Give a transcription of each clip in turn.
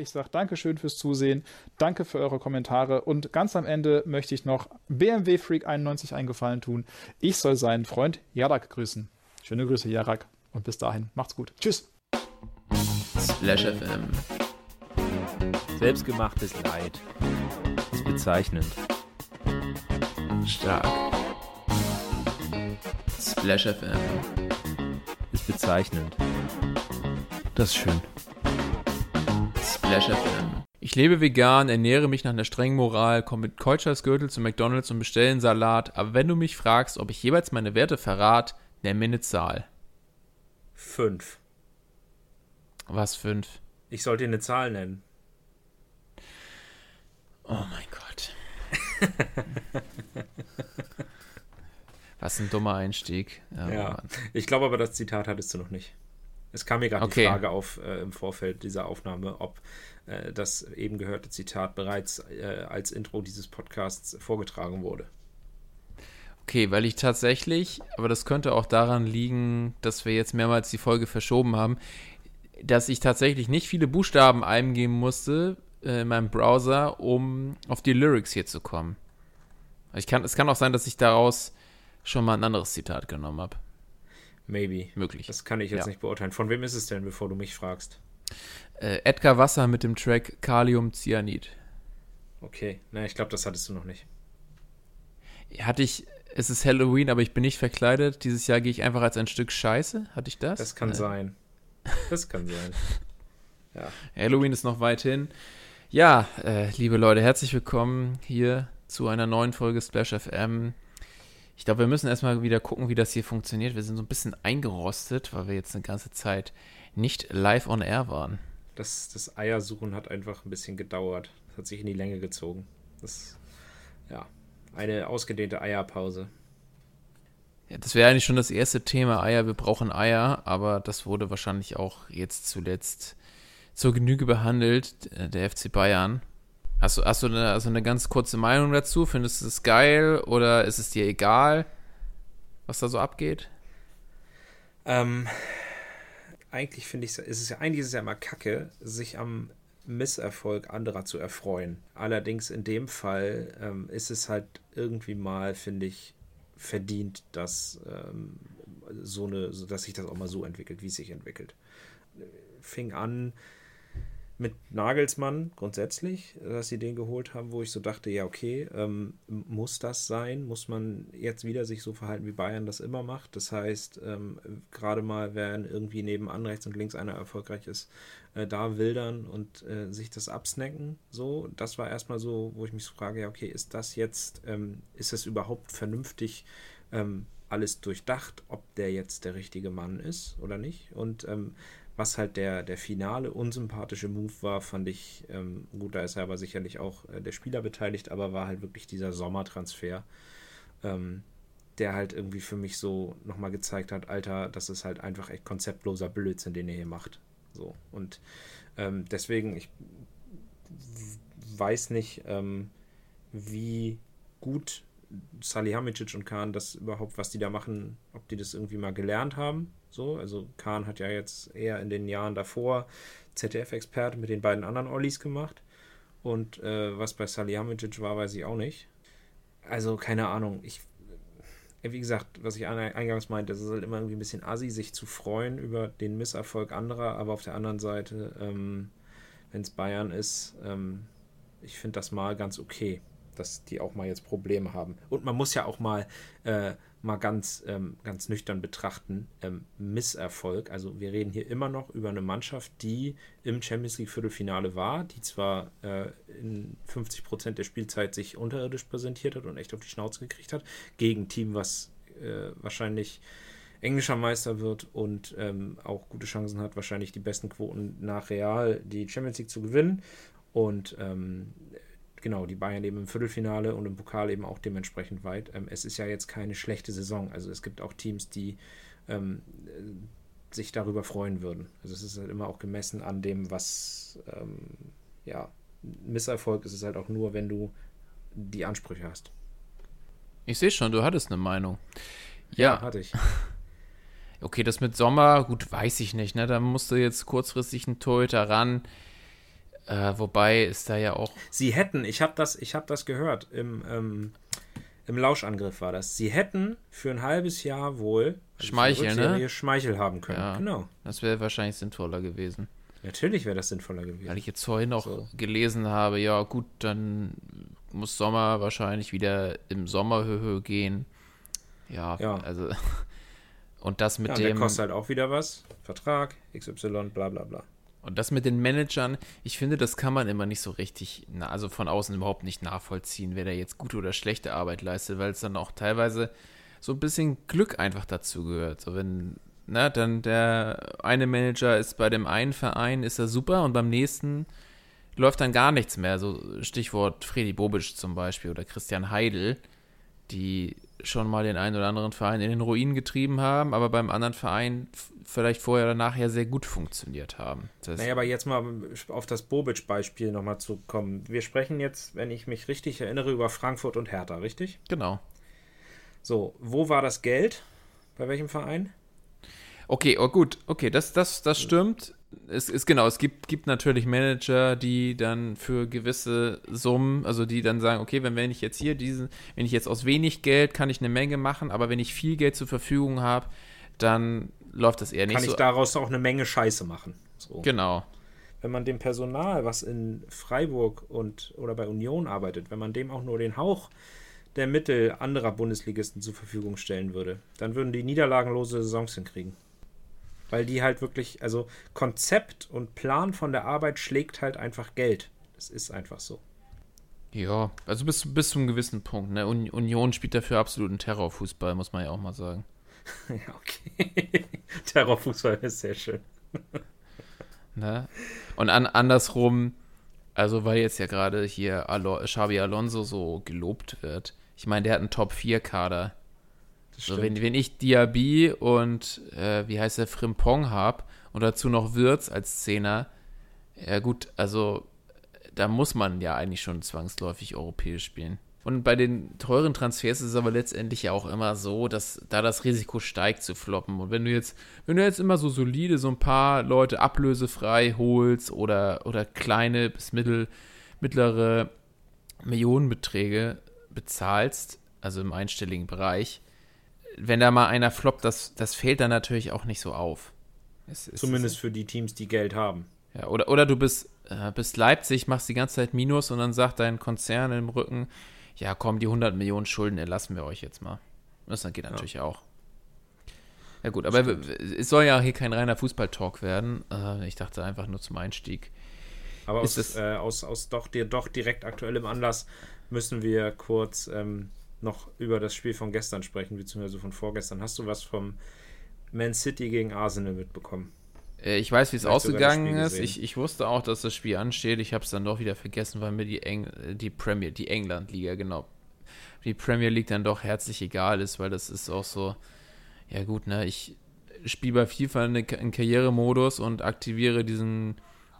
Ich sage Dankeschön fürs Zusehen, danke für eure Kommentare und ganz am Ende möchte ich noch BMW Freak 91 eingefallen tun. Ich soll seinen Freund Jarak grüßen. Schöne Grüße, Jarak. Und bis dahin, macht's gut. Tschüss. Splash FM. Selbstgemachtes Leid. Ist bezeichnend. Stark. Splash FM. Ist bezeichnend. Das ist schön. Splash FM. Ich lebe vegan, ernähre mich nach einer strengen Moral, komme mit Keutschersgürtel zu McDonalds und bestelle einen Salat, aber wenn du mich fragst, ob ich jeweils meine Werte verrat, nenn mir eine Zahl. Fünf. Was fünf? Ich sollte dir eine Zahl nennen. Oh mein Gott. Was ein dummer Einstieg. Ja, Ja. Ich glaube aber, das Zitat hattest du noch nicht. Es kam mir gerade Okay. die Frage auf äh, im Vorfeld dieser Aufnahme, ob äh, das eben gehörte Zitat bereits äh, als Intro dieses Podcasts vorgetragen wurde. Okay, weil ich tatsächlich, aber das könnte auch daran liegen, dass wir jetzt mehrmals die Folge verschoben haben, dass ich tatsächlich nicht viele Buchstaben eingeben musste äh, in meinem Browser, um auf die Lyrics hier zu kommen. Ich kann, es kann auch sein, dass ich daraus schon mal ein anderes Zitat genommen habe. Maybe. Möglich. Das kann ich jetzt Ja. nicht beurteilen. Von wem ist es denn, bevor du mich fragst? Äh, Edgar Wasser mit dem Track Kaliumcyanid. Okay, na, ich glaube, das hattest du noch nicht. Hatte ich, es ist Halloween, aber ich bin nicht verkleidet. Dieses Jahr gehe ich einfach als ein Stück Scheiße. Hatte ich das? Das kann Äh, sein. Das kann sein. Halloween ist noch weit hin. Ja, äh, liebe Leute, herzlich willkommen hier zu einer neuen Folge Splash FM. Ich glaube, wir müssen erstmal wieder gucken, wie das hier funktioniert. Wir sind so ein bisschen eingerostet, weil wir jetzt eine ganze Zeit nicht live on air waren. Das, das Eiersuchen hat einfach ein bisschen gedauert. Das hat sich in die Länge gezogen. Das, ja, eine ausgedehnte Eierpause. Ja, das wäre eigentlich schon das erste Thema Eier. Wir brauchen Eier, aber das wurde wahrscheinlich auch jetzt zuletzt zur Genüge behandelt, äh, der FC Bayern. Hast du, hast du eine, also eine ganz kurze Meinung dazu? Findest du es geil oder ist es dir egal, was da so abgeht? Ähm, eigentlich finde ich, ist es ja, eigentlich ist es ja immer kacke, sich am Misserfolg anderer zu erfreuen. Allerdings in dem Fall ähm, ist es halt irgendwie mal, finde ich, verdient, dass ähm, so eine, dass sich das auch mal so entwickelt, wie es sich entwickelt. Fing an mit Nagelsmann grundsätzlich, dass sie den geholt haben, wo ich so dachte, ja, okay, ähm, muss das sein? Muss man jetzt wieder sich so verhalten, wie Bayern das immer macht? Das heißt, ähm, gerade mal, wenn irgendwie nebenan rechts und links einer erfolgreich ist, äh, da wildern und äh, sich das absnacken. So, das war erstmal so, wo ich mich so frage, ja, okay, ist das jetzt, ähm, ist es überhaupt vernünftig ähm, alles durchdacht, ob der jetzt der richtige Mann ist oder nicht? Und ähm, was halt der, der finale unsympathische Move war, fand ich, ähm, gut, da ist ja aber sicherlich auch äh, der Spieler beteiligt, aber war halt wirklich dieser Sommertransfer, ähm, der halt irgendwie für mich so nochmal gezeigt hat, Alter, das ist halt einfach echt konzeptloser Blödsinn, den ihr hier macht. So. Und ähm, deswegen, ich weiß nicht, ähm, wie gut Salihamidzic und Kahn das überhaupt, was die da machen, ob die das irgendwie mal gelernt haben. So, also Kahn hat ja jetzt eher in den Jahren davor ZDF-Experte mit den beiden anderen Ollis gemacht. Und äh, was bei Salihamidzic war, weiß ich auch nicht. Also, keine Ahnung. Ich, äh, wie gesagt, was ich an- eingangs meinte, es ist halt immer irgendwie ein bisschen assi, sich zu freuen über den Misserfolg anderer, aber auf der anderen Seite, ähm, wenn es Bayern ist, ähm, ich finde das mal ganz okay, dass die auch mal jetzt Probleme haben. Und man muss ja auch mal, äh, mal ganz, ähm, ganz nüchtern betrachten, ähm, Misserfolg. Also wir reden hier immer noch über eine Mannschaft, die im Champions League Viertelfinale war, die zwar äh, in 50 Prozent der Spielzeit sich unterirdisch präsentiert hat und echt auf die Schnauze gekriegt hat, gegen ein Team, was äh, wahrscheinlich englischer Meister wird und ähm, auch gute Chancen hat, wahrscheinlich die besten Quoten nach Real die Champions League zu gewinnen. Und ähm, genau, die Bayern eben im Viertelfinale und im Pokal eben auch dementsprechend weit. Ähm, es ist ja jetzt keine schlechte Saison. Also es gibt auch Teams, die ähm, äh, sich darüber freuen würden. Also es ist halt immer auch gemessen an dem, was ähm, ja, Misserfolg ist es halt auch nur, wenn du die Ansprüche hast. Ich sehe schon, du hattest eine Meinung. Ja, hatte ich. okay, das mit Sommer, gut, weiß ich nicht, ne? Da musste jetzt kurzfristig ein Torhüter ran. Äh, wobei ist da ja auch. Sie hätten, ich habe das, ich hab das gehört, im, ähm, im Lauschangriff war das. Sie hätten für ein halbes Jahr wohl also Schmeichel, ne? Schmeichel haben können. Ja. Genau. Das wäre wahrscheinlich sinnvoller gewesen. Natürlich wäre das sinnvoller gewesen. Weil ich jetzt vorhin auch So. gelesen habe, ja gut, dann muss Sommer wahrscheinlich wieder im Sommerhöhe gehen. Ja, Ja. also. Und das mit ja, und der dem. kostet halt auch wieder was. Vertrag, XY, bla bla bla. Und das mit den Managern, ich finde, das kann man immer nicht so richtig, also von außen überhaupt nicht nachvollziehen, wer da jetzt gute oder schlechte Arbeit leistet, weil es dann auch teilweise so ein bisschen Glück einfach dazu gehört. So wenn, na, dann der eine Manager ist bei dem einen Verein, ist er super und beim nächsten läuft dann gar nichts mehr. So Stichwort Freddy Bobic zum Beispiel oder Christian Heidel, die schon mal den einen oder anderen Verein in den Ruin getrieben haben, aber beim anderen Verein vielleicht vorher oder nachher sehr gut funktioniert haben. Das Naja, aber jetzt mal auf das Bobic-Beispiel nochmal zu kommen. Wir sprechen jetzt, wenn ich mich richtig erinnere, über Frankfurt und Hertha, richtig? Genau. So, wo war das Geld? Bei welchem Verein? Okay, oh gut, okay, das, das, das stimmt. Es ist genau, es gibt, gibt natürlich Manager, die dann für gewisse Summen, also die dann sagen, okay, wenn, wenn ich jetzt hier diesen, wenn ich jetzt aus wenig Geld kann ich eine Menge machen, aber wenn ich viel Geld zur Verfügung habe, dann läuft das eher nicht Kann so. ich daraus auch eine Menge Scheiße machen. So. genau. Wenn man dem Personal, was in Freiburg und oder bei Union arbeitet, wenn man dem auch nur den Hauch der Mittel anderer Bundesligisten zur Verfügung stellen würde, dann würden die niederlagenlose Saisons hinkriegen. Weil die halt wirklich, also Konzept und Plan von der Arbeit schlägt halt einfach Geld. Das ist einfach so. Ja, also bis, bis zu einem gewissen Punkt. Ne? Un- Union spielt dafür absoluten Terrorfußball, muss man ja auch mal sagen. ja, okay. Terrorfußball ist sehr schön. Ne? Und an, andersrum, also weil jetzt ja gerade hier Alo Xabi Alonso so gelobt wird. Ich meine, der hat einen Top-4-Kader. Das So, stimmt. wenn, wenn ich Diaby und, äh, wie heißt der, Frimpong habe und dazu noch Wirtz als Zehner, ja gut, also da muss man ja eigentlich schon zwangsläufig europäisch spielen. Und bei den teuren Transfers ist es aber letztendlich ja auch immer so, dass da das Risiko steigt zu floppen. Und wenn du jetzt, wenn du jetzt immer so solide so ein paar Leute ablösefrei holst oder, oder kleine bis mittel, mittlere Millionenbeträge bezahlst, also im einstelligen Bereich, wenn da mal einer floppt, das, das fällt dann natürlich auch nicht so auf. Es, es, Zumindest für die Teams, die Geld haben. ja, oder, oder du bist, äh, bist Leipzig, machst die ganze Zeit Minus und dann sagt dein Konzern im Rücken, ja komm, die 100 Millionen Schulden erlassen wir euch jetzt mal. Das geht natürlich auch. Ja gut, aber w- es soll ja hier kein reiner Fußball-Talk werden. Äh, ich dachte einfach nur zum Einstieg. Aber aus, äh, aus, aus doch, dir, doch direkt aktuellem Anlass müssen wir kurz ähm, noch über das Spiel von gestern sprechen, beziehungsweise von vorgestern. Hast du was vom Man City gegen Arsenal mitbekommen? Äh, ich weiß, wie es ausgegangen ist. Ich, ich wusste auch, dass das Spiel ansteht. Ich habe es dann doch wieder vergessen, weil mir die, Eng äh, die Premier, die England-Liga, genau, die Premier League dann doch herzlich egal ist, weil das ist auch so, ja gut, ne, ich spiele bei FIFA eine, einen Karrieremodus und aktiviere diesen,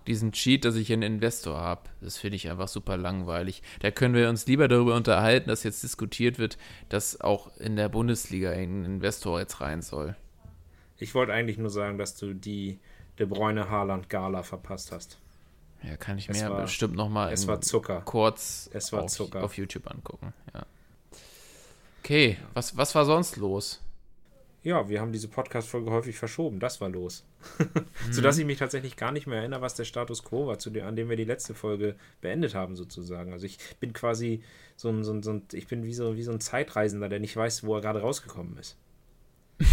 diesen Cheat, dass ich einen Investor habe. Das finde ich einfach super langweilig. Da können wir uns lieber darüber unterhalten, dass jetzt diskutiert wird, dass auch in der Bundesliga ein Investor jetzt rein soll. Ich wollte eigentlich nur sagen, dass du die De Bruyne Haaland Gala verpasst hast. Ja, kann ich mir war- bestimmt noch mal Es in- war Zucker. kurz Es war auf, Zucker. auf YouTube angucken. Ja. Okay, was, was war sonst los? Ja, wir haben diese Podcast-Folge häufig verschoben. Das war los. Mhm. Sodass ich mich tatsächlich gar nicht mehr erinnere, was der Status quo war, zu dem, an dem wir die letzte Folge beendet haben, sozusagen. Also ich bin quasi so ein, so ein, so ein ich bin wie so, wie so ein Zeitreisender, der nicht weiß, wo er gerade rausgekommen ist.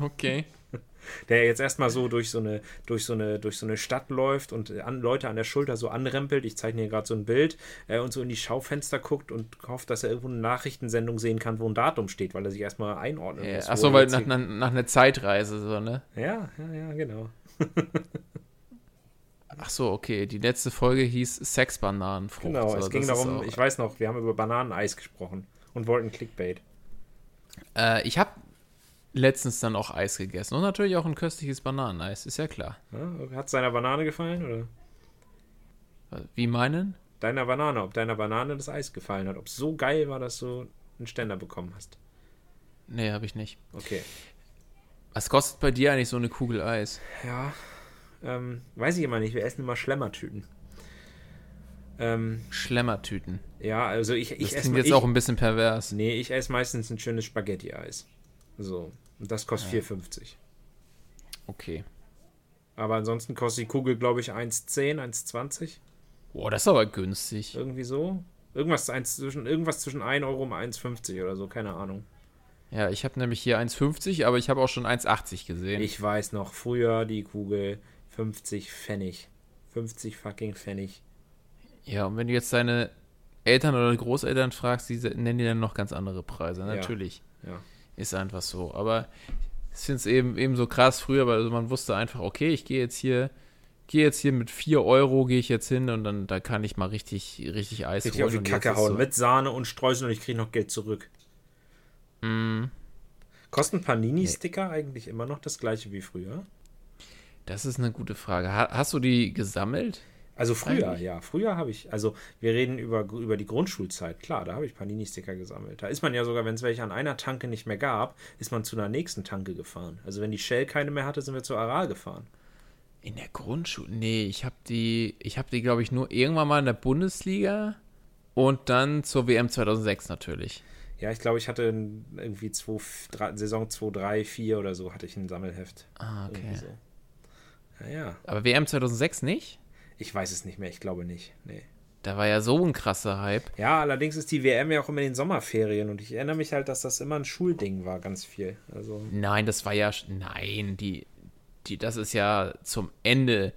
Okay. Der jetzt erstmal so durch so eine, durch so eine, durch so eine Stadt läuft und äh, an, Leute an der Schulter so anrempelt. Ich zeichne hier gerade so ein Bild äh, und so in die Schaufenster guckt und hofft, dass er irgendwo eine Nachrichtensendung sehen kann, wo ein Datum steht, weil er sich erstmal einordnen Ja, muss. achso, weil nach, nach, nach einer Zeitreise so, ne? Ja, ja, ja, genau. Ach so, okay. Die letzte Folge hieß Sexbananenfrucht. Genau, So, es ging das ist darum, ich weiß noch, wir haben über Bananeneis gesprochen und wollten Clickbait. Äh, ich habe letztens dann auch Eis gegessen und natürlich auch ein köstliches Bananeneis, ist ja klar. Ja, Hat seiner Banane gefallen oder? Wie meinen? Deiner Banane, ob deiner Banane das Eis gefallen hat, ob es so geil war, dass du einen Ständer bekommen hast. Nee, habe ich nicht. Okay. Was kostet bei dir eigentlich so eine Kugel Eis? Ja, ähm, weiß ich immer nicht, wir essen immer Schlemmertüten. Ähm, Schlemmertüten. ja, also ich, Das ich esse klingt mal- jetzt ich, auch ein bisschen pervers. Nee, ich esse meistens ein schönes Spaghetti-Eis. So. Und das kostet 4,50. Okay. Aber ansonsten kostet die Kugel, glaube ich, 1,10, 1,20. Boah, das ist aber günstig. Irgendwie so. Irgendwas, eins zwischen, irgendwas zwischen 1 Euro und 1,50 oder so, keine Ahnung. Ja, ich habe nämlich hier 1,50, aber ich habe auch schon 1,80 gesehen. Ich weiß noch, früher die Kugel 50 Pfennig. 50 fucking Pfennig. Ja, und wenn du jetzt deine Eltern oder Großeltern fragst, die nennen dir dann noch ganz andere Preise. Natürlich. Ja. Ist einfach so. Aber ich finde es eben, eben so krass früher, weil also man wusste einfach, okay, ich gehe jetzt hier, gehe jetzt hier mit 4 Euro, gehe ich jetzt hin und dann da kann ich mal richtig, richtig Eis Richtig auf die Und jetzt Kacke hauen. So, Mit Sahne und Streusel und ich kriege noch Geld zurück. mm, Kosten Panini-Sticker eigentlich immer noch das gleiche wie früher? das ist eine gute Frage. Ha hast du die gesammelt? Also früher, Eigentlich. ja. Früher habe ich, also wir reden über, über die Grundschulzeit, klar, da habe ich Panini-Sticker gesammelt. Da ist man ja sogar, wenn es welche an einer Tanke nicht mehr gab, ist man zu einer nächsten Tanke gefahren. Also wenn die Shell keine mehr hatte, sind wir zur Aral gefahren. In der Grundschule? Nee, ich habe die, ich habe die, glaube ich, nur irgendwann mal in der Bundesliga und dann zur WM 2006 natürlich. Ja, ich glaube, ich hatte in irgendwie zwei, drei, Saison 2, 3, 4 oder so hatte ich ein Sammelheft. Ah, okay. so. Ja, ja. Aber WM 2006 nicht? Ich weiß es nicht mehr, ich glaube nicht. Nee. Da war ja so ein krasser Hype. Ja, allerdings ist die WM ja auch immer in den Sommerferien und ich erinnere mich halt, dass das immer ein Schulding war, ganz viel. Also, Nein, das war ja, nein, die, die, das ist ja zum Ende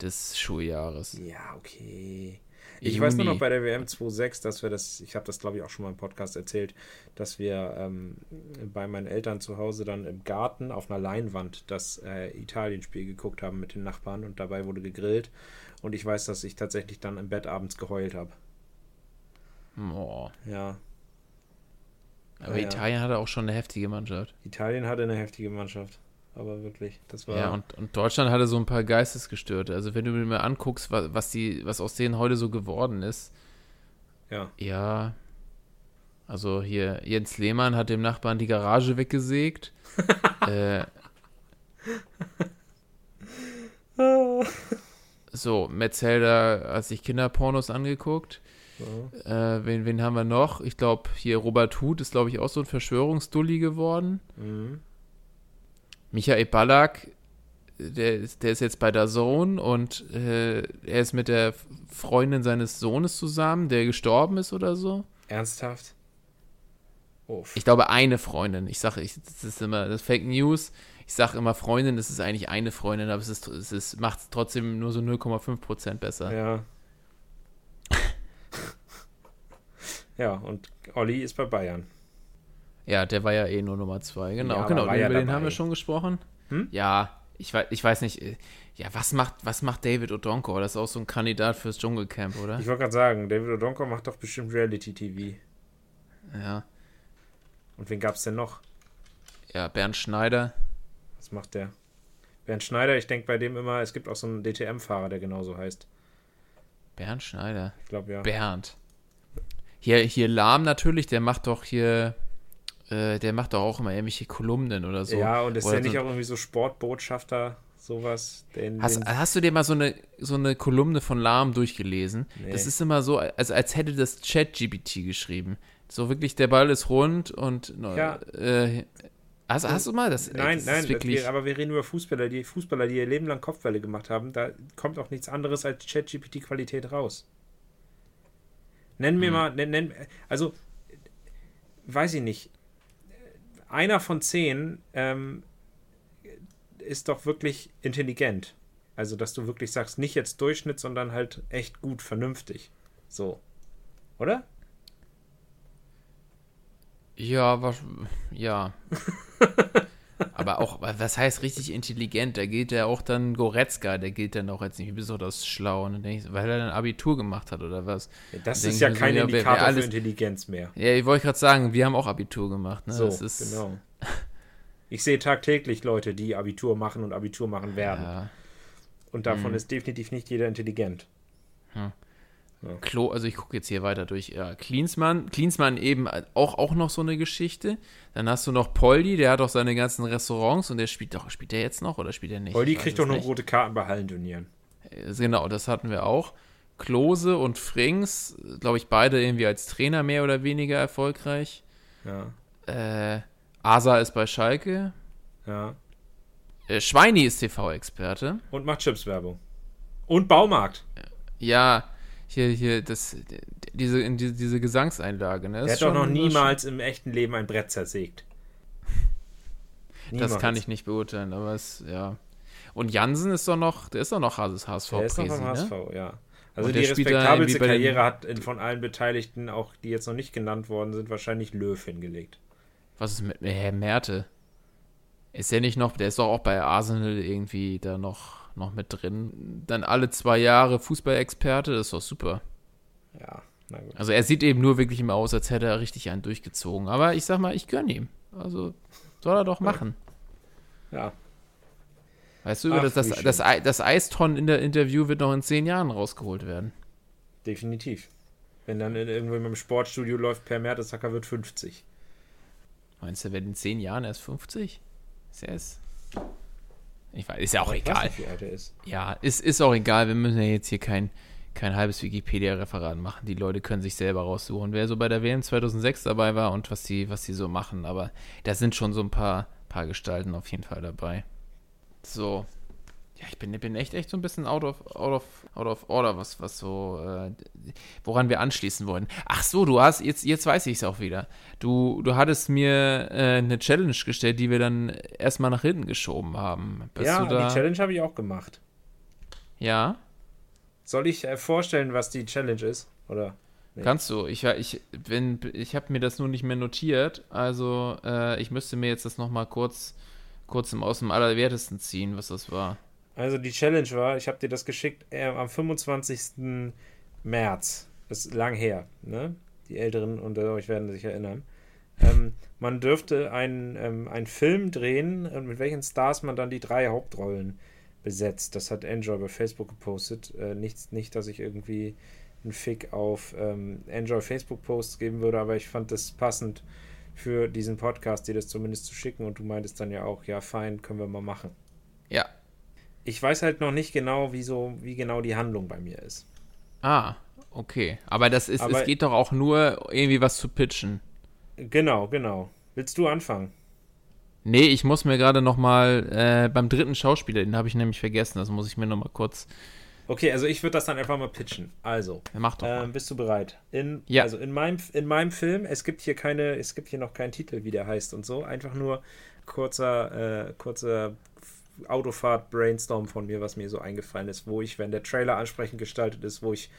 des Schuljahres. ja, okay. Ich Juni. weiß nur noch bei der WM 2.6, dass wir das, ich habe das glaube ich auch schon mal im Podcast erzählt, dass wir ähm, bei meinen Eltern zu Hause dann im Garten auf einer Leinwand das äh, Italienspiel geguckt haben mit den Nachbarn und dabei wurde gegrillt. Und ich weiß, dass ich tatsächlich dann im Bett abends geheult habe. Boah. Ja. Aber Ja, ja. Italien hatte auch schon eine heftige Mannschaft. Italien hatte eine heftige Mannschaft. Aber wirklich, das war. Ja, und, und Deutschland hatte so ein paar Geistesgestörte. Also wenn du mir mal anguckst, was, was, die, was aus denen heute so geworden ist, ja. ja. Also hier, Jens Lehmann hat dem Nachbarn die Garage weggesägt. äh, so, Metzelder hat sich Kinderpornos angeguckt. Ja. Äh, wen, wen haben wir noch? Ich glaube, hier Robert Huth ist, glaube ich, auch so ein Verschwörungsdulli geworden. Mhm. Michael Ballack, der, ist- der ist jetzt bei der Zone und äh, er ist mit der Freundin seines Sohnes zusammen, der gestorben ist oder so. Ernsthaft? Uff. Ich glaube, eine Freundin. Ich sage, ich, das ist immer das Fake News. Ich sage immer Freundin, das ist eigentlich eine Freundin, aber es, ist, es ist, macht es trotzdem nur so 0,5% besser. Ja. ja, und Olli ist bei Bayern. Ja, der war ja eh nur Nummer zwei. Genau, Ja, genau. war ja über den dabei. haben wir schon gesprochen. Hm? Ja, ich weiß, ich weiß nicht. äh, Ja, was macht, was macht David Odonko? Das ist auch so ein Kandidat fürs Dschungelcamp, oder? Ich wollte gerade sagen, David Odonko macht doch bestimmt Reality-TV. Ja. Und wen gab's denn noch? Ja, Bernd Schneider. Was macht der? Bernd Schneider, ich denke bei dem immer, es gibt auch so einen DTM-Fahrer, der genauso heißt. Bernd Schneider. Ich glaube ja. Bernd. Hier, hier Lahm natürlich, der macht doch hier, äh, der macht doch auch immer irgendwelche Kolumnen oder so. ja, und ist der nicht so- auch irgendwie so Sportbotschafter, sowas? Den, Hast, den, hast du dir mal so eine, so eine Kolumne von Lahm durchgelesen? Nee. Das ist immer so, als, als hätte das Chat-GPT geschrieben. So wirklich, der Ball ist rund und Ja. äh, hast, hast du mal das? ey, nein, das nein, wirklich, wir, aber wir reden über Fußballer, die Fußballer, die ihr Leben lang Kopfwelle gemacht haben. Da kommt auch nichts anderes als ChatGPT-Qualität raus. Nenn Hm. mir mal, nenn, nenn, also weiß ich nicht. Einer von zehn ähm, ist doch wirklich intelligent. Also, dass du wirklich sagst, nicht jetzt Durchschnitt, sondern halt echt gut, vernünftig. So. Oder? Ja, was, ja. Aber auch, was heißt richtig intelligent? Da gilt ja auch dann Goretzka, der gilt dann auch als nicht besonders schlau. Und ich, weil er dann Abitur gemacht hat oder was? Das Denk ist ja mir so, kein ja, wer- wer Indikator alles- für Intelligenz mehr. Ja, ich wollte gerade sagen, wir haben auch Abitur gemacht. Ne? So, das ist, genau. Ich sehe tagtäglich Leute, die Abitur machen und Abitur machen werden. Ja, Und davon Mhm. ist definitiv nicht jeder intelligent. Klo, also ich gucke jetzt hier weiter durch. Ja, Klinsmann, Klinsmann eben auch, auch noch so eine Geschichte. Dann hast du noch Poldi, der hat auch seine ganzen Restaurants und der spielt doch, spielt der jetzt noch oder spielt er nicht? Poldi kriegt doch nicht. rote Karten bei Hallenturnieren. Äh, Genau, das hatten wir auch. Klose und Frings, glaube ich, beide irgendwie als Trainer mehr oder weniger erfolgreich. Ja, Äh, Asa ist bei Schalke. ja. Äh, Schweini ist TV-Experte. Und macht Chips-Werbung. Und Baumarkt. Ja, hier, hier, das, diese, in die, diese Gesangseinlage, ne? Er ist hat doch noch schon- niemals im echten Leben ein Brett zersägt. Das kann ich nicht beurteilen, aber es, ja. Und Jansen ist doch noch, der ist doch noch HSV Der ist noch Presi, beim ne? HSV, ja. Also Und die der spielt da respektabelste Karriere hat von allen Beteiligten, auch die jetzt noch nicht genannt worden sind, wahrscheinlich Löw hingelegt. Was ist mit Herr Merte? Ist der nicht noch, der ist doch auch bei Arsenal irgendwie da noch, noch mit drin. Dann alle zwei Jahre Fußballexperte, das ist doch super. Ja, na gut. Also er sieht eben nur wirklich immer aus, als hätte er richtig einen durchgezogen. Aber ich sag mal, ich gönne ihm. Also soll er doch machen. Ja, Weißt du, Ach, das, das, das, das Eistonnen in der Interview wird noch in zehn Jahren rausgeholt werden. definitiv. Wenn dann in, irgendwo im Sportstudio läuft, Per Mertesacker wird 50. Meinst du, er wird in zehn Jahren erst 50? Ist er es? Ich weiß, ist ja auch weiß egal. nicht, wie alt er ist. Ja, ist, ist auch egal. Wir müssen ja jetzt hier kein, kein halbes Wikipedia-Referat machen. Die Leute können sich selber raussuchen, wer so bei der WM 2006 dabei war und was die, was die so machen. Aber da sind schon so ein paar, paar Gestalten auf jeden Fall dabei. So. Ja, ich bin, bin echt, echt so ein bisschen out of, out of, out of order, was, was so, äh, woran wir anschließen wollen. Ach so, du hast, jetzt, jetzt weiß ich es auch wieder. Du, du hattest mir äh, eine Challenge gestellt, die wir dann erstmal nach hinten geschoben haben. Bist ja, da? die Challenge habe ich auch gemacht. Ja? Soll ich äh, vorstellen, was die Challenge ist? Oder? Nee. Kannst du. Ich, ich, wenn, ich habe mir das nur nicht mehr notiert. Also, äh, ich müsste mir jetzt das nochmal kurz, kurz im, aus dem Allerwertesten ziehen, was das war. Also die Challenge war, ich habe dir das geschickt äh, am 25. März. Das ist lang her, ne? Die Älteren unter euch werden sich erinnern. Ähm, man dürfte einen, ähm, einen Film drehen, äh, mit welchen Stars man dann die drei Hauptrollen besetzt. Das hat Enjoy bei Facebook gepostet. Äh, nichts, nicht, dass ich irgendwie einen Fick auf ähm, Enjoy Facebook-Posts geben würde, aber ich fand das passend für diesen Podcast, dir das zumindest zu schicken. Und du meintest dann ja auch, ja, fein, können wir mal machen. Ja. Ich weiß halt noch nicht genau, wie, so, wie genau die Handlung bei mir ist. Ah, okay. Aber das ist, Aber- es geht doch auch nur irgendwie was zu pitchen. Genau, genau. Willst du anfangen? Nee, ich muss mir gerade nochmal äh, beim dritten Schauspieler, den habe ich nämlich vergessen, das muss ich mir nochmal kurz. Okay, also ich würde das dann einfach mal pitchen. Also, Mach doch mal. ähm, bist du bereit? In, Ja. Also in meinem, in meinem Film, es gibt hier keine, es gibt hier noch keinen Titel, wie der heißt und so. Einfach nur kurzer, äh, kurzer Autofahrt-Brainstorm von mir, was mir so eingefallen ist, wo ich, wenn der Trailer ansprechend gestaltet ist, wo ich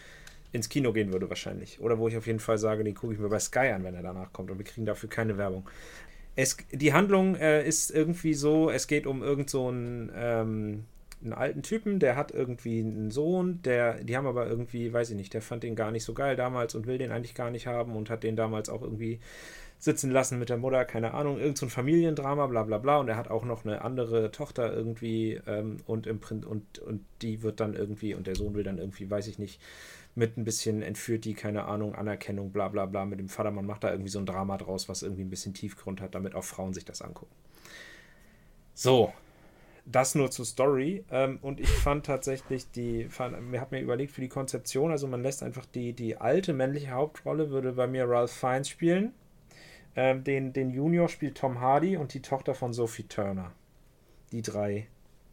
ins Kino gehen würde wahrscheinlich. Oder wo ich auf jeden Fall sage, den gucke ich mir bei Sky an, wenn er danach kommt und wir kriegen dafür keine Werbung. Es, die Handlung äh, ist irgendwie so, es geht um irgend so einen, ähm, einen alten Typen, der hat irgendwie einen Sohn, der, die haben aber irgendwie, weiß ich nicht, der fand den gar nicht so geil damals und will den eigentlich gar nicht haben und hat den damals auch irgendwie sitzen lassen mit der Mutter, keine Ahnung, irgend so ein Familiendrama, bla bla bla. Und er hat auch noch eine andere Tochter irgendwie ähm, und im Print und, und die wird dann irgendwie, und der Sohn will dann irgendwie, weiß ich nicht, mit ein bisschen entführt die, keine Ahnung, Anerkennung, bla bla bla mit dem Vater. Man macht da irgendwie so ein Drama draus, was irgendwie ein bisschen Tiefgrund hat, damit auch Frauen sich das angucken. So, das nur zur Story. Ähm, und ich fand tatsächlich die, fand, mir hat mir überlegt für die Konzeption, also man lässt einfach die, die alte männliche Hauptrolle, würde bei mir Ralph Fiennes spielen. Ähm, den, den Junior spielt Tom Hardy und die Tochter von Sophie Turner. Die drei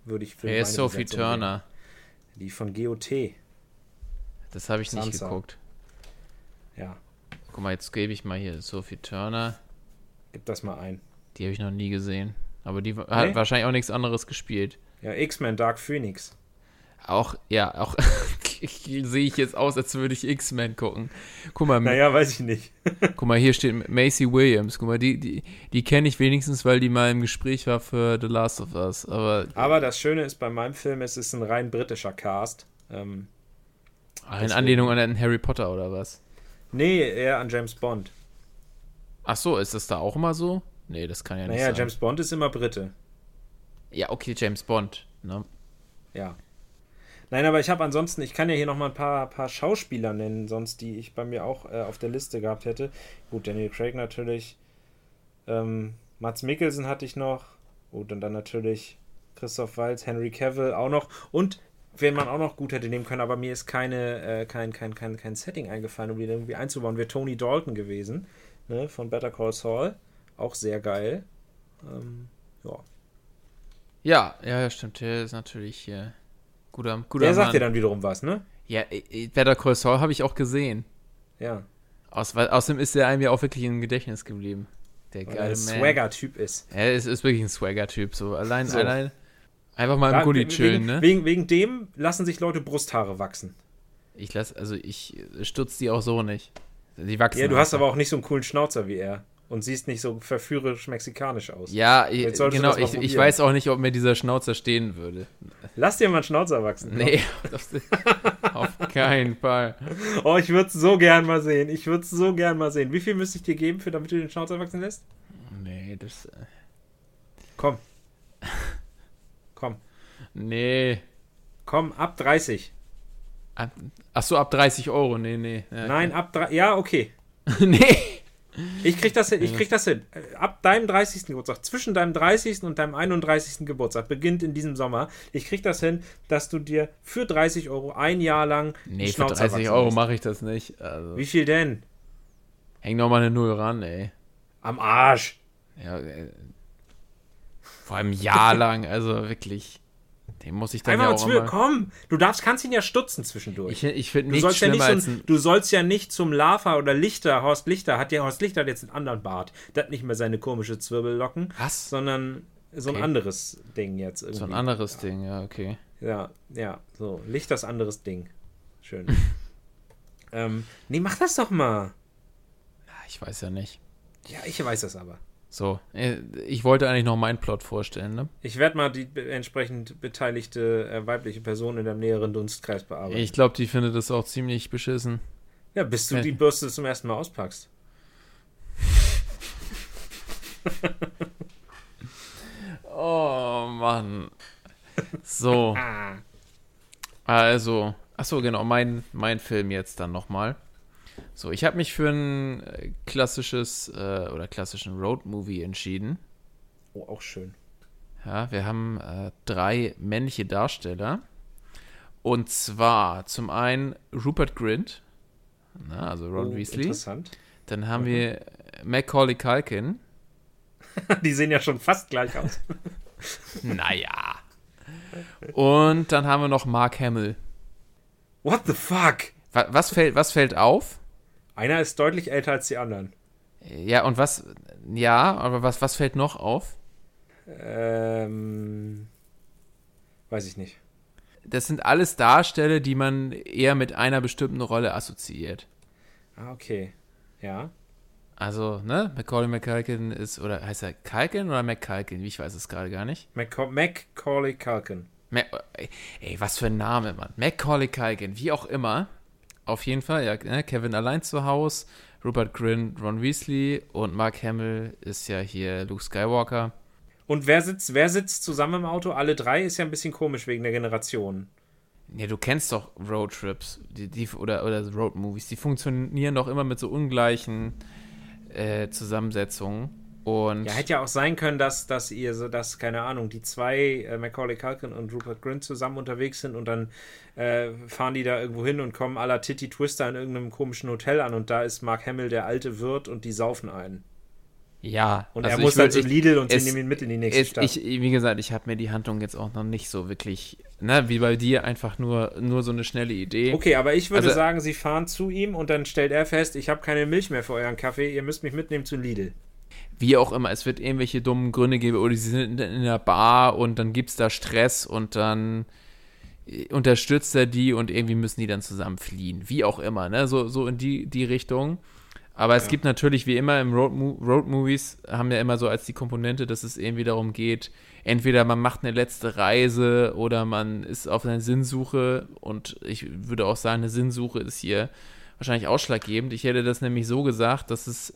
würde ich für Wer ist Sophie Besetzung Turner? nehmen. Die von GOT. Das habe ich nicht Sansa. geguckt. Ja, Guck mal, jetzt gebe ich mal hier Sophie Turner. gib das mal ein. Die habe ich noch nie gesehen. Aber die hat Nee? wahrscheinlich auch nichts anderes gespielt. Ja, X-Men Dark Phoenix. Auch, ja, auch sehe ich jetzt aus, als würde ich X-Men gucken. Guck mal, Naja, weiß ich nicht. guck mal, hier steht Macy Williams. Guck mal, die, die, die kenne ich wenigstens, weil die mal im Gespräch war für The Last of Us. Aber Aber das Schöne ist bei meinem Film, es ist ein rein britischer Cast. Ähm, in deswegen- Anlehnung an einen Harry Potter oder was? nee, eher an James Bond. Ach so, ist das da auch immer so? Nee, das kann ja nicht Naja, sein. James Bond ist immer Brite. ja, okay, James Bond. Ne? Ja. Nein, aber ich habe ansonsten, ich kann ja hier noch mal ein paar, paar Schauspieler nennen, sonst die ich bei mir auch äh, auf der Liste gehabt hätte. Gut, Daniel Craig natürlich. Ähm, Mats Mikkelsen hatte ich noch. Gut, und dann natürlich Christoph Waltz, Henry Cavill auch noch. Und wen man auch noch gut hätte nehmen können, aber mir ist keine, äh, kein, kein, kein, kein Setting eingefallen, um den irgendwie einzubauen, wäre Tony Dalton gewesen, ne, von Better Call Saul. Auch sehr geil. Ähm, ja. Ja, ja, stimmt. Der ist natürlich äh, guter, guter Der sagt Mann. dir dann wiederum was, ne? Ja, äh, Better Call Saul habe ich auch gesehen. Ja. Aus, weil, außerdem ist er einem ja auch wirklich im Gedächtnis geblieben. Der Weil er geile ein. Swagger-Typ ist. Er ist, ist wirklich ein Swagger-Typ. So allein, So. allein. Einfach mal im Gully wegen, chillen, ne? Wegen, wegen dem lassen sich Leute Brusthaare wachsen. Ich lass, also ich äh, stutz die auch so nicht. Die wachsen. Ja, du hast aber auch nicht so einen coolen Schnauzer wie er. Und siehst nicht so verführerisch mexikanisch aus. Ja, genau. Ich, ich weiß auch nicht, ob mir dieser Schnauzer stehen würde. Lass dir mal einen Schnauzer wachsen. Nee, auf keinen Fall. Oh, ich würde es so gern mal sehen. Ich würde es so gern mal sehen. Wie viel müsste ich dir geben, für damit du den Schnauzer wachsen lässt? Nee, das. äh, Komm. Komm. Nee. Komm, ab 30. Ab- Ach so, ab 30 Euro. Nee, nee. Ja, Nein, ab 3. Ja, okay. nee. Ich krieg das hin. Ich krieg das hin. Äh, Ab deinem 30. Geburtstag, zwischen deinem 30. und deinem 31. Geburtstag, beginnt in diesem Sommer. Ich krieg das hin, dass du dir für 30 Euro ein Jahr lang Nee, für Schnauzer 30 wachsen Euro mache ich das nicht. Also, Wie viel denn? häng noch mal eine Null ran, ey. Am Arsch. Ja, äh, vor allem ein Jahr lang, also wirklich. Den muss ich dann Einfach ja mal auch zwölf. immer. Komm, du darfst, kannst ihn ja stutzen zwischendurch. Ich, ich finde Du nichts sollst, ja schlimmer nicht so, ein. du sollst ja nicht zum Lava oder Lichter, Horst Lichter, hat ja Horst Lichter hat jetzt einen anderen Bart. Der hat nicht mehr seine komische Zwirbellocken, Was? sondern so ein Okay. anderes Ding jetzt irgendwie. So ein anderes Ding, ja, okay. Ja, ja, so. Lichters anderes Ding. Schön. ähm, nee, mach das doch mal. Ja, Ich weiß ja nicht. Ja, ich weiß das aber. So, äh, ich wollte eigentlich noch meinen Plot vorstellen, ne? Ich werde mal die entsprechend beteiligte äh, weibliche Person in deinem näheren Dunstkreis bearbeiten. Ich glaube, die findet das auch ziemlich beschissen. ja, bis du Äh. die Bürste zum ersten Mal auspackst. Oh Mann. So, also, achso, genau, mein, mein Film jetzt dann nochmal. So, ich habe mich für ein äh, klassisches äh, oder klassischen Road-Movie entschieden. Oh, auch schön. Ja, wir haben äh, drei männliche Darsteller. Und zwar zum einen Rupert Grint, na, also Ron oh, Weasley. Interessant. Dann haben wir Macaulay Culkin. Die sehen ja schon fast gleich aus. Naja. Und dann haben wir noch Mark Hamill. What the fuck? Wa- Was fällt, was fällt auf? Einer ist deutlich älter als die anderen. Ja, und was, ja, aber was, was fällt noch auf? Ähm. Weiß ich nicht. Das sind alles Darsteller, die man eher mit einer bestimmten Rolle assoziiert. Ah, okay. Ja. Also, ne, Macaulay McCulkin ist, oder heißt er Culkin oder McCulkin? Ich weiß es gerade gar nicht. Maca Macaulay Culkin. Ma ey, was für ein Name, Mann. Macaulay Culkin, wie auch immer. Auf jeden Fall, ja, ne, Kevin allein zu Hause, Rupert Grint, Ron Weasley und Mark Hamill ist ja hier Luke Skywalker. Und wer sitzt, wer sitzt zusammen im Auto? Alle drei ist ja ein bisschen komisch wegen der Generation. Ja, du kennst doch Roadtrips die, die, oder, oder Roadmovies. Die funktionieren doch immer mit so ungleichen äh, Zusammensetzungen. Und Ja, hätte ja auch sein können, dass, dass ihr so, dass, keine Ahnung, die zwei, äh, Macaulay Culkin und Rupert Grint zusammen unterwegs sind und dann äh, fahren die da irgendwo hin und kommen à la Titty Twister in irgendeinem komischen Hotel an und da ist Mark Hamill der alte Wirt und die saufen ein. ja, Und also er muss dann zum ich- Lidl und sie es- nehmen ihn mit in die nächste es, Stadt. ich, wie gesagt, ich habe mir die Handlung jetzt auch noch nicht so wirklich, ne, wie bei dir, einfach nur, nur so eine schnelle Idee. Okay, aber ich würde Also- sagen, sie fahren zu ihm und dann stellt er fest, ich habe keine Milch mehr für euren Kaffee, ihr müsst mich mitnehmen zu Lidl. Wie auch immer, es wird irgendwelche dummen Gründe geben, oder sie sind in der Bar und dann gibt es da Stress und dann äh, unterstützt er die und irgendwie müssen die dann zusammen fliehen. Wie auch immer, ne? So, so in die, die Richtung. Aber es gibt natürlich, wie immer im Road, Road Movies, haben ja immer so als die Komponente, dass es irgendwie darum geht, entweder man macht eine letzte Reise oder man ist auf einer Sinnsuche und ich würde auch sagen, eine Sinnsuche ist hier wahrscheinlich ausschlaggebend. Ich hätte das nämlich so gesagt, dass es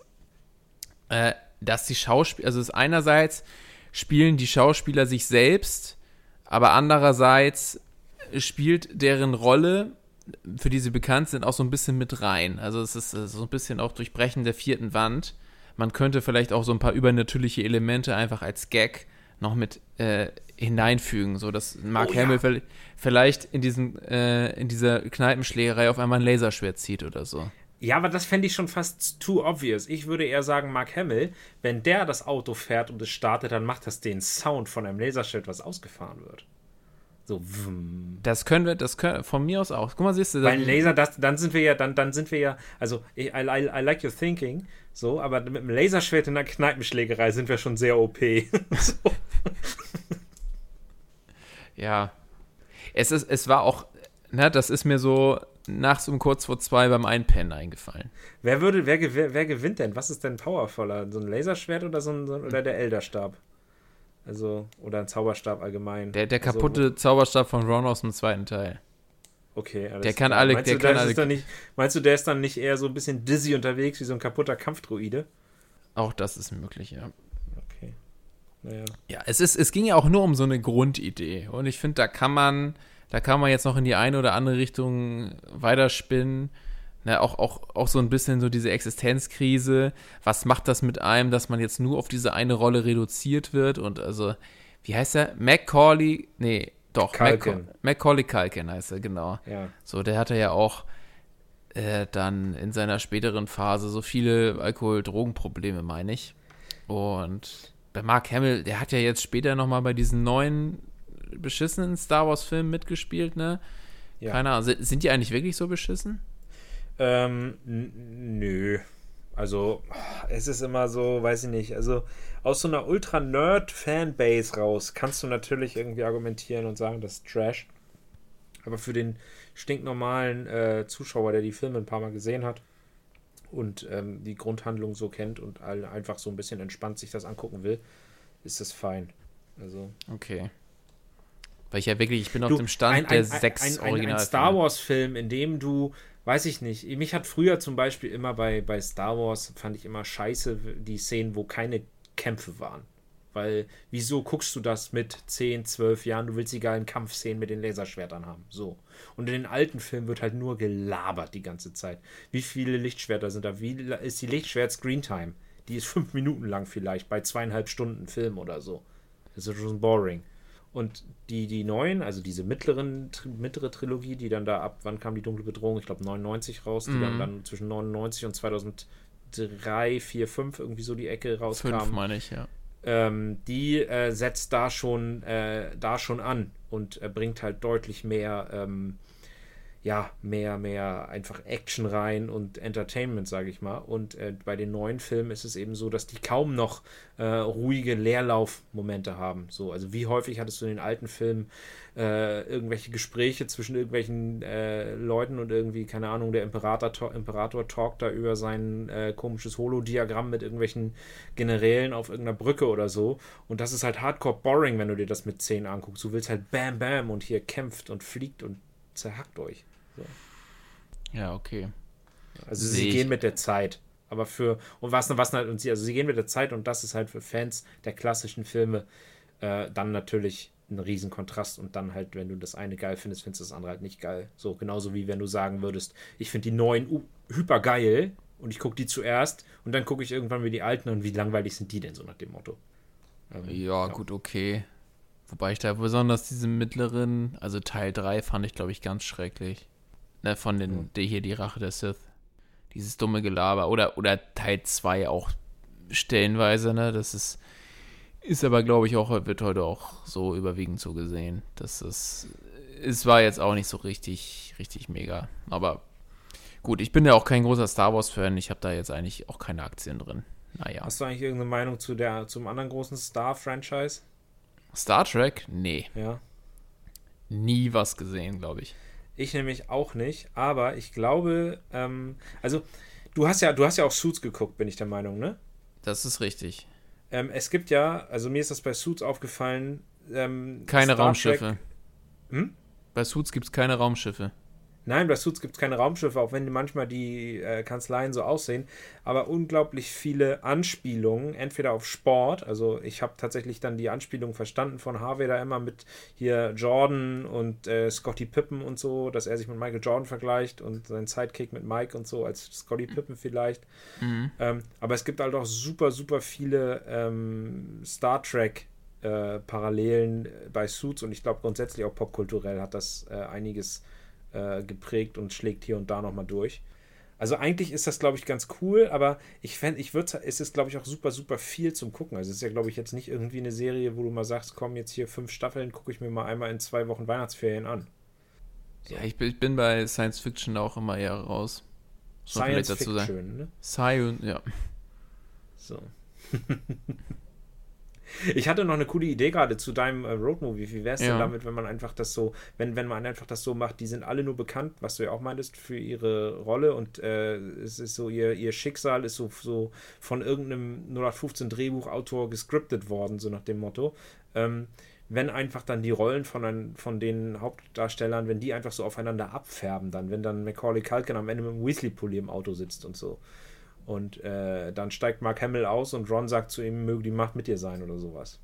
äh, dass die Schauspieler, also ist einerseits spielen die Schauspieler sich selbst, aber andererseits spielt deren Rolle, für die sie bekannt sind, auch so ein bisschen mit rein. Also es ist so ein bisschen auch Durchbrechen der vierten Wand. Man könnte vielleicht auch so ein paar übernatürliche Elemente einfach als Gag noch mit äh, hineinfügen, so dass Mark Oh ja. Hamill vielleicht- vielleicht in diesen äh, in dieser Kneipenschlägerei auf einmal ein Laserschwert zieht oder so. Ja, aber das fände ich schon fast too obvious. Ich würde eher sagen, Mark Hamill, wenn der das Auto fährt und es startet, dann macht das den Sound von einem Laserschwert, was ausgefahren wird. So, wum. Das können wir, das können von mir aus auch. Guck mal, siehst du, ein Laser, das, dann sind wir ja, dann, dann sind wir ja, also I, I, I like your thinking, so, aber mit einem Laserschwert in der Kneipenschlägerei sind wir schon sehr OP. so. Ja. Es ist, es war auch, ne, das ist mir so nachts um kurz vor zwei beim Einpennen eingefallen. Wer würde, wer, wer gewinnt denn? Was ist denn powervoller? So ein Laserschwert oder so ein, so ein oder der Elderstab? Also, oder ein Zauberstab allgemein. Der, der Also, kaputte Zauberstab von Ron aus dem zweiten Teil. Okay, alles Der kann klar. alle- Meinst, der du, kann alle- ist nicht, meinst du, der ist dann nicht eher so ein bisschen dizzy unterwegs wie so ein kaputter Kampfdruide? Auch das ist möglich, ja. Okay. Naja. Ja, es ist, es ging ja auch nur um so eine Grundidee. Und ich finde, da kann man, da kann man jetzt noch in die eine oder andere Richtung weiterspinnen. Ne, auch, auch, auch so ein bisschen so diese Existenzkrise. Was macht das mit einem, dass man jetzt nur auf diese eine Rolle reduziert wird? Und also, wie heißt er? Macaulay, nee, doch. Maca- Macaulay Culkin heißt er, genau. Ja. So, der hatte ja auch äh, dann in seiner späteren Phase so viele Alkohol-Drogen-Probleme, meine ich. Und bei Mark Hamill, der hat ja jetzt später nochmal bei diesen neuen beschissenen Star Wars-Filmen mitgespielt, ne? Ja. Keine Ahnung, sind, die eigentlich wirklich so beschissen? Ähm, nö. Also, es ist immer so, weiß ich nicht, also aus so einer Ultra-Nerd-Fanbase raus kannst du natürlich irgendwie argumentieren und sagen, das ist Trash. Aber für den stinknormalen äh, Zuschauer, der die Filme ein paar Mal gesehen hat und ähm, die Grundhandlung so kennt und all, einfach so ein bisschen entspannt sich das angucken will, ist das fein. Also, Okay. Weil ich ja wirklich, ich bin auf Du, dem Stand ein, der ein, sechs ein, ein, ein Original. Star Wars-Film, in dem du, weiß ich nicht, mich hat früher zum Beispiel immer bei, bei Star Wars, fand ich immer scheiße, die Szenen, wo keine Kämpfe waren. Weil, wieso guckst du das mit 10, 12 Jahren? Du willst die geilen Kampfszenen mit den Laserschwertern haben. So. Und in den alten Filmen wird halt nur gelabert die ganze Zeit. Wie viele Lichtschwerter sind da? Wie ist die Lichtschwert-Screentime? Die ist fünf Minuten lang vielleicht, bei zweieinhalb Stunden Film oder so. Das ist schon boring. Und die, die neuen, also diese mittleren, mittlere Trilogie, die dann da ab, wann kam die dunkle Bedrohung? Ich glaube 99 raus, die dann, dann zwischen 99 und 2003, 4, 5 irgendwie so die Ecke rauskam Fünf, meine ich, ja. ähm, die äh, setzt da schon, äh, da schon an und äh, bringt halt deutlich mehr, ähm, ja, mehr, mehr einfach Action rein und Entertainment, sage ich mal. Und äh, bei den neuen Filmen ist es eben so, dass die kaum noch äh, ruhige Leerlaufmomente haben. So, also wie häufig hattest du in den alten Filmen äh, irgendwelche Gespräche zwischen irgendwelchen äh, Leuten und irgendwie, keine Ahnung, der Imperator, to- Imperator talkt da über sein äh, komisches Holodiagramm mit irgendwelchen Generälen auf irgendeiner Brücke oder so. Und das ist halt hardcore boring, wenn du dir das mit 10 anguckst. Du willst halt bam, bam und hier kämpft und fliegt und zerhackt euch. Ja, okay. Also Sehe sie ich. gehen mit der Zeit. Aber für, und was, was halt, und sie, also sie gehen mit der Zeit und das ist halt für Fans der klassischen Filme äh, dann natürlich ein Riesenkontrast und dann halt, wenn du das eine geil findest, findest du das andere halt nicht geil. So, genauso wie wenn du sagen würdest, ich finde die neuen uh, hyper geil und ich gucke die zuerst und dann gucke ich irgendwann mir die alten und wie langweilig sind die denn so nach dem Motto. Ähm, Ja, gut, okay. Wobei ich da besonders diese mittleren, also Teil 3 fand ich, glaube ich, ganz schrecklich. Ne, von den, der hier die Rache der Sith. Dieses dumme Gelaber. Oder, oder Teil 2 auch stellenweise, ne? Das ist, ist aber, glaube ich, auch, wird heute auch so überwiegend so gesehen. Das ist, es war jetzt auch nicht so richtig, richtig mega. Aber gut, ich bin ja auch kein großer Star Wars-Fan. Ich habe da jetzt eigentlich auch keine Aktien drin. Naja. Hast du eigentlich irgendeine Meinung zu der, zum anderen großen Star-Franchise? Star Trek? Nee. Ja. nie was gesehen, glaube ich. Ich nämlich auch nicht, aber ich glaube, ähm, also du hast ja, du hast ja auch Suits geguckt, bin ich der Meinung, ne? Das ist richtig. Ähm, es gibt ja, also mir ist das bei Suits aufgefallen, ähm, Keine Star Raumschiffe. Trek- Hm? Bei Suits gibt es keine Raumschiffe. Nein, bei Suits gibt es keine Raumschiffe, auch wenn manchmal die äh, Kanzleien so aussehen, aber unglaublich viele Anspielungen, entweder auf Sport, also ich habe tatsächlich dann die Anspielung verstanden von Harvey da immer mit hier Jordan und äh, Scotty Pippen und so, dass er sich mit Michael Jordan vergleicht und sein Sidekick mit Mike und so als Scotty Pippen vielleicht. Ähm, aber es gibt halt auch super, super viele ähm, Star Trek äh, Parallelen bei Suits und ich glaube grundsätzlich auch popkulturell hat das äh, einiges äh, geprägt und schlägt hier und da nochmal durch. Also eigentlich ist das, glaube ich, ganz cool, aber ich fände, ich würde, es ist, glaube ich, auch super, super viel zum Gucken. Also es ist ja, glaube ich, jetzt nicht irgendwie eine Serie, wo du mal sagst, komm, jetzt hier fünf Staffeln, gucke ich mir mal einmal in zwei Wochen Weihnachtsferien an. Ja, ich bin, ich bin bei Science Fiction auch immer eher raus. Science. Fiction, ne? Science, ja. So. ich hatte noch eine coole Idee gerade zu deinem äh, Roadmovie. Wie wär's Ja. denn damit, wenn man einfach das so, wenn, wenn man einfach das so macht, die sind alle nur bekannt, was du ja auch meintest, für ihre Rolle und äh, es ist so, ihr, ihr Schicksal ist so, so von irgendeinem 0815 Drehbuchautor gescriptet worden, so nach dem Motto. Ähm, wenn einfach dann die Rollen von, ein, von den Hauptdarstellern, wenn die einfach so aufeinander abfärben, dann, wenn dann Macaulay Culkin am Ende mit dem Weasley-Pulli im Auto sitzt und so. Und äh, dann steigt Mark Hamill aus und Ron sagt zu ihm, möge die Macht mit dir sein oder sowas.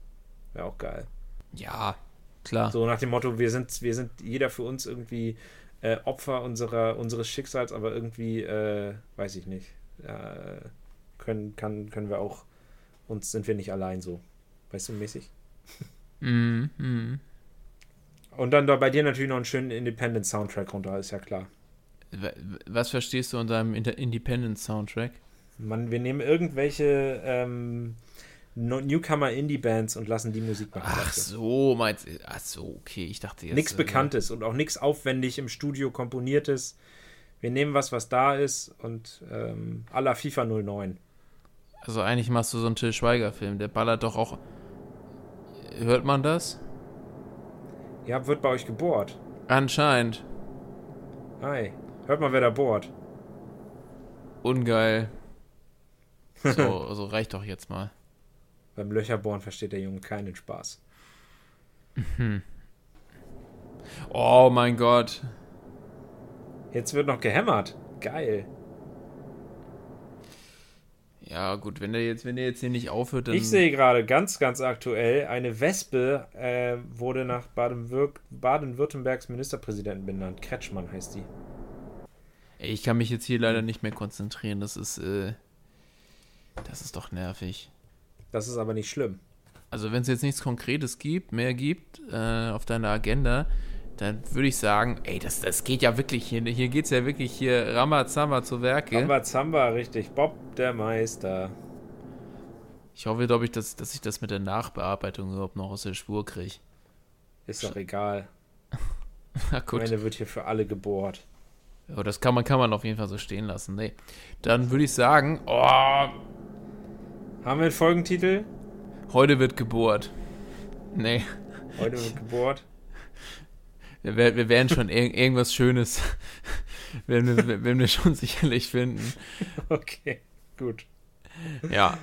Wäre auch geil. Ja, klar. So nach dem Motto, wir sind, wir sind jeder für uns irgendwie äh, Opfer unserer, unseres Schicksals, aber irgendwie, äh, weiß ich nicht, können, kann, können wir auch, uns sind wir nicht allein so. Weißt du, mäßig? Mhm, mhm. Und dann da bei dir natürlich noch einen schönen Independent-Soundtrack runter, ist ja klar. Was verstehst du unter einem Independent-Soundtrack? Man, wir nehmen irgendwelche ähm, No- Newcomer-Indie-Bands und lassen die Musik machen. Ach so, meinst Ach so, okay, ich dachte jetzt. Nichts äh, Bekanntes und auch nichts aufwendig im Studio komponiertes. Wir nehmen was, was da ist und ähm, à la FIFA 09. Also eigentlich machst du so einen Till Schweiger-Film, der ballert doch auch. Hört man das? Ja, wird bei euch gebohrt. Anscheinend. Hi. Hört mal, wer da bohrt. Ungeil. So, so reicht doch jetzt mal. Beim Löcherbohren versteht der Junge keinen Spaß. Oh mein Gott. Jetzt wird noch gehämmert. Geil. Ja, gut, wenn der jetzt, wenn der jetzt hier nicht aufhört, dann. Ich sehe gerade ganz, ganz aktuell, eine Wespe äh, wurde nach Baden-Württembergs Ministerpräsidenten benannt. Kretschmann heißt die. Ey, ich kann mich jetzt hier leider nicht mehr konzentrieren. Das ist, äh. Das ist doch nervig. Das ist aber nicht schlimm. Also, wenn es jetzt nichts Konkretes gibt, mehr gibt äh, auf deiner Agenda, dann würde ich sagen, ey, das, das geht ja wirklich hier. Hier geht es ja wirklich hier Ramazamba zu Werke. Zamba Zamba, richtig. Bob der Meister. Ich hoffe, glaube ich, dass, dass ich das mit der Nachbearbeitung überhaupt noch aus der Spur kriege. Ist doch egal. Na gut. Ende wird hier für alle gebohrt. Aber das kann man, kann man auf jeden Fall so stehen lassen. Nee. Dann würde ich sagen, oh, Haben wir einen Folgentitel? heute wird gebohrt. Nee. Heute wird gebohrt. Wir, wir werden schon ir irgendwas Schönes, werden wir, werden wir schon sicherlich finden. Okay, gut. Ja,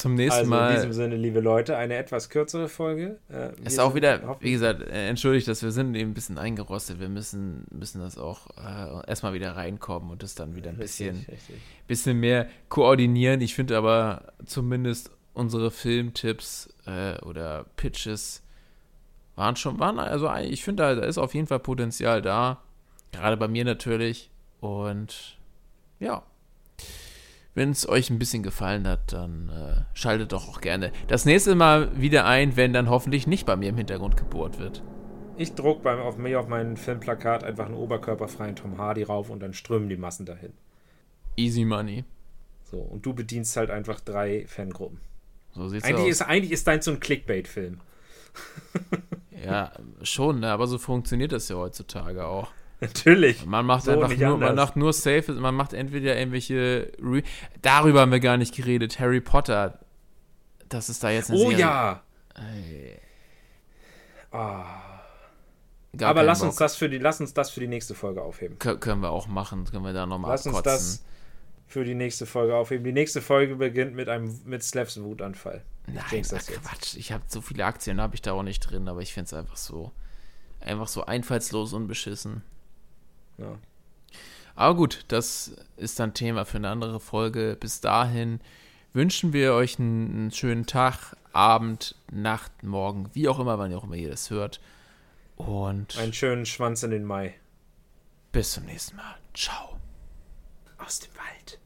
zum nächsten Also in Mal. diesem Sinne, liebe Leute, eine etwas kürzere Folge. Äh, Ist auch wieder, wie gesagt, äh, entschuldigt, dass wir sind eben ein bisschen eingerostet. Wir müssen, müssen das auch äh, erstmal wieder reinkommen und das dann wieder ein bisschen, Richtig, richtig. bisschen mehr koordinieren. Ich finde aber zumindest unsere Filmtipps äh, oder Pitches waren schon, waren, also ich finde, da, da ist auf jeden Fall Potenzial da. Gerade bei mir natürlich. Und ja. Wenn es euch ein bisschen gefallen hat, dann äh, schaltet doch auch gerne das nächste Mal wieder ein, wenn dann hoffentlich nicht bei mir im Hintergrund gebohrt wird. Ich druck beim, auf mir auf mein Filmplakat einfach einen oberkörperfreien Tom Hardy rauf und dann strömen die Massen dahin. Easy Money. So, und du bedienst halt einfach drei Fangruppen. So sieht's Eigentlich aus. ist, eigentlich ist dein so ein Clickbait-Film. ja, schon, ne? aber so funktioniert das ja heutzutage auch. Natürlich. Man macht So, einfach nur, man macht nur Safe, man macht entweder irgendwelche. Re Darüber haben wir gar nicht geredet. Harry Potter. Das ist da jetzt eine Oh Serie. ja. Ey, Ah. gar Aber lass Bock. uns, das für die, lass uns das für die nächste Folge aufheben. Kö- können wir auch machen. Können wir da nochmal Lass uns abkotzen. das für die nächste Folge aufheben. Die nächste Folge beginnt mit einem mit Slavs Wutanfall. Nein, ach, das jetzt. Quatsch. Ich habe so viele Aktien, habe ich da auch nicht drin, aber ich finde es einfach so. Einfach so einfallslos und beschissen. Ja. Aber gut, das ist dann Thema für eine andere Folge. Bis dahin wünschen wir euch einen, einen schönen Tag, Abend, Nacht, Morgen, wie auch immer, wann ihr auch immer ihr das hört. Und Einen schönen Schwanz in den Mai. bis zum nächsten Mal. Ciao. Aus dem Wald.